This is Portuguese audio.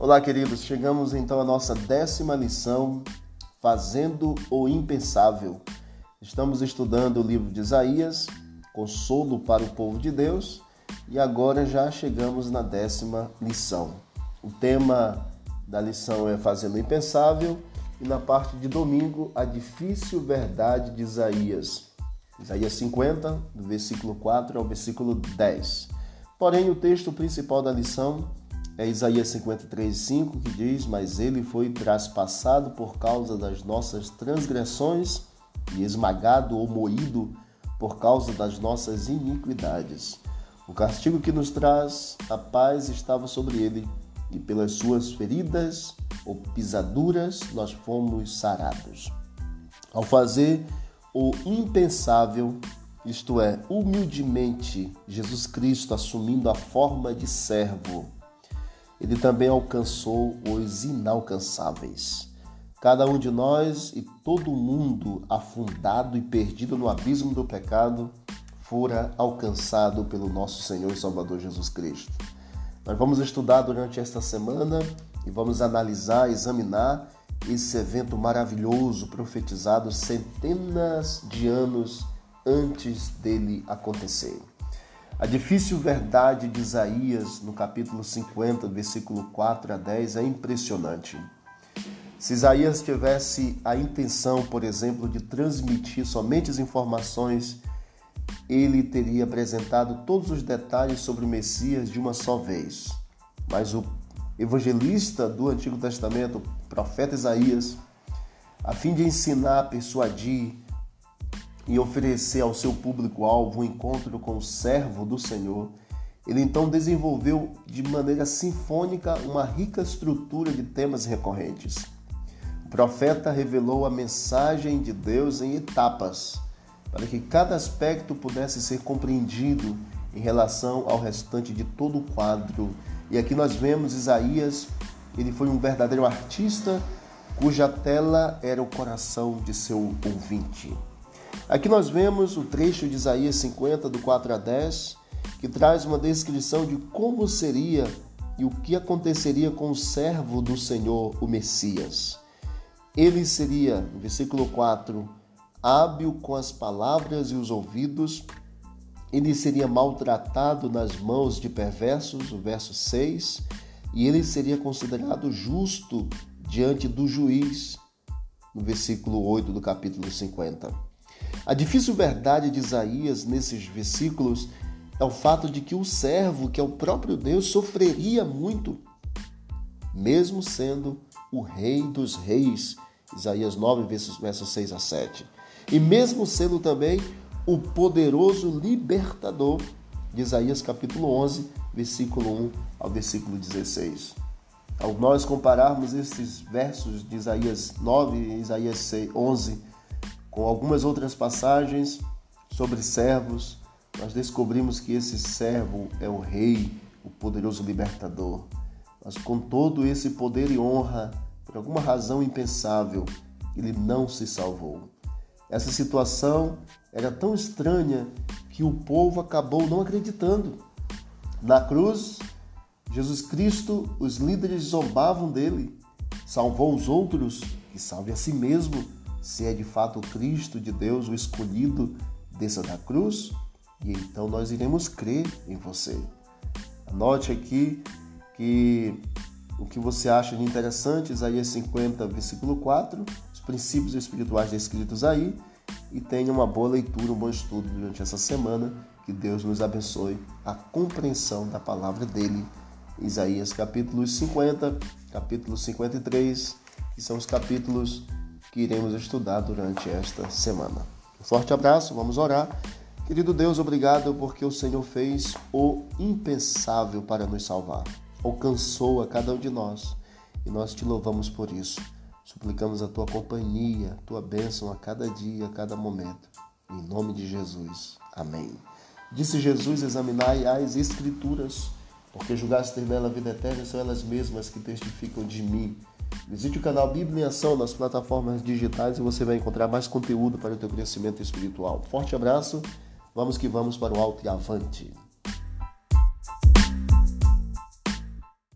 Olá, queridos. Chegamos então à nossa décima lição, Fazendo o Impensável. Estamos estudando o livro de Isaías, Consolo para o povo de Deus, e agora já chegamos na décima lição. O tema da lição é Fazendo o Impensável, e na parte de domingo, a difícil verdade de Isaías. Isaías 50, do versículo 4 ao versículo 10. Porém, o texto principal da lição é Isaías 53, 5, que diz: Mas ele foi traspassado por causa das nossas transgressões e esmagado ou moído por causa das nossas iniquidades. O castigo que nos traz a paz estava sobre ele, e pelas suas feridas ou pisaduras nós fomos sarados. Ao fazer o impensável, isto é, humildemente, Jesus Cristo assumindo a forma de servo, ele também alcançou os inalcançáveis. Cada um de nós e todo mundo afundado e perdido no abismo do pecado fora alcançado pelo nosso Senhor e Salvador Jesus Cristo. Nós vamos estudar durante esta semana e vamos analisar, examinar esse evento maravilhoso profetizado centenas de anos antes dele acontecer. A difícil verdade de Isaías, no capítulo 50, versículo 4 a 10, é impressionante. Se Isaías tivesse a intenção, por exemplo, de transmitir somente as informações, ele teria apresentado todos os detalhes sobre o Messias de uma só vez. Mas o evangelista do Antigo Testamento, o profeta Isaías, a fim de ensinar, persuadir, e oferecer ao seu público-alvo um encontro com o servo do Senhor, ele então desenvolveu de maneira sinfônica uma rica estrutura de temas recorrentes. O profeta revelou a mensagem de Deus em etapas, para que cada aspecto pudesse ser compreendido em relação ao restante de todo o quadro. E aqui nós vemos Isaías, ele foi um verdadeiro artista cuja tela era o coração de seu ouvinte. Aqui nós vemos o trecho de Isaías 50, do 4 a 10, que traz uma descrição de como seria e o que aconteceria com o servo do Senhor, o Messias. Ele seria, versículo 4, hábil com as palavras e os ouvidos, ele seria maltratado nas mãos de perversos, o verso 6, e ele seria considerado justo diante do juiz, no versículo 8 do capítulo 50. A difícil verdade de Isaías nesses versículos é o fato de que o servo, que é o próprio Deus, sofreria muito, mesmo sendo o rei dos reis. Isaías 9, versos, 6 a 7. E mesmo sendo também o poderoso libertador de Isaías capítulo 11, versículo 1 ao versículo 16. Ao nós compararmos esses versos de Isaías 9 e Isaías 11 com algumas outras passagens sobre servos, nós descobrimos que esse servo é o rei, o poderoso libertador. Mas com todo esse poder e honra, por alguma razão impensável, ele não se salvou. Essa situação era tão estranha que o povo acabou não acreditando. Na cruz, Jesus Cristo, os líderes zombavam dele, salvou os outros e salve a si mesmo se é de fato o Cristo de Deus, o escolhido, desça da cruz, e então nós iremos crer em você. Anote aqui que o que você acha de interessante, Isaías 50, versículo 4, os princípios espirituais descritos aí, e tenha uma boa leitura, um bom estudo durante essa semana. Que Deus nos abençoe a compreensão da palavra dele. Isaías capítulo 50, capítulo 53, que são os capítulos que iremos estudar durante esta semana. Um forte abraço, vamos orar. Querido Deus, obrigado porque o Senhor fez o impensável para nos salvar. Alcançou a cada um de nós e nós te louvamos por isso. Suplicamos a tua companhia, a tua bênção a cada dia, a cada momento. Em nome de Jesus. Amém. Disse Jesus: Examinai as Escrituras, porque julgaste nela a vida eterna, são elas mesmas que testificam de mim. Visite o canal Bíblia em Ação nas plataformas digitais e você vai encontrar mais conteúdo para o teu crescimento espiritual. Forte abraço, vamos que vamos para o alto e avante.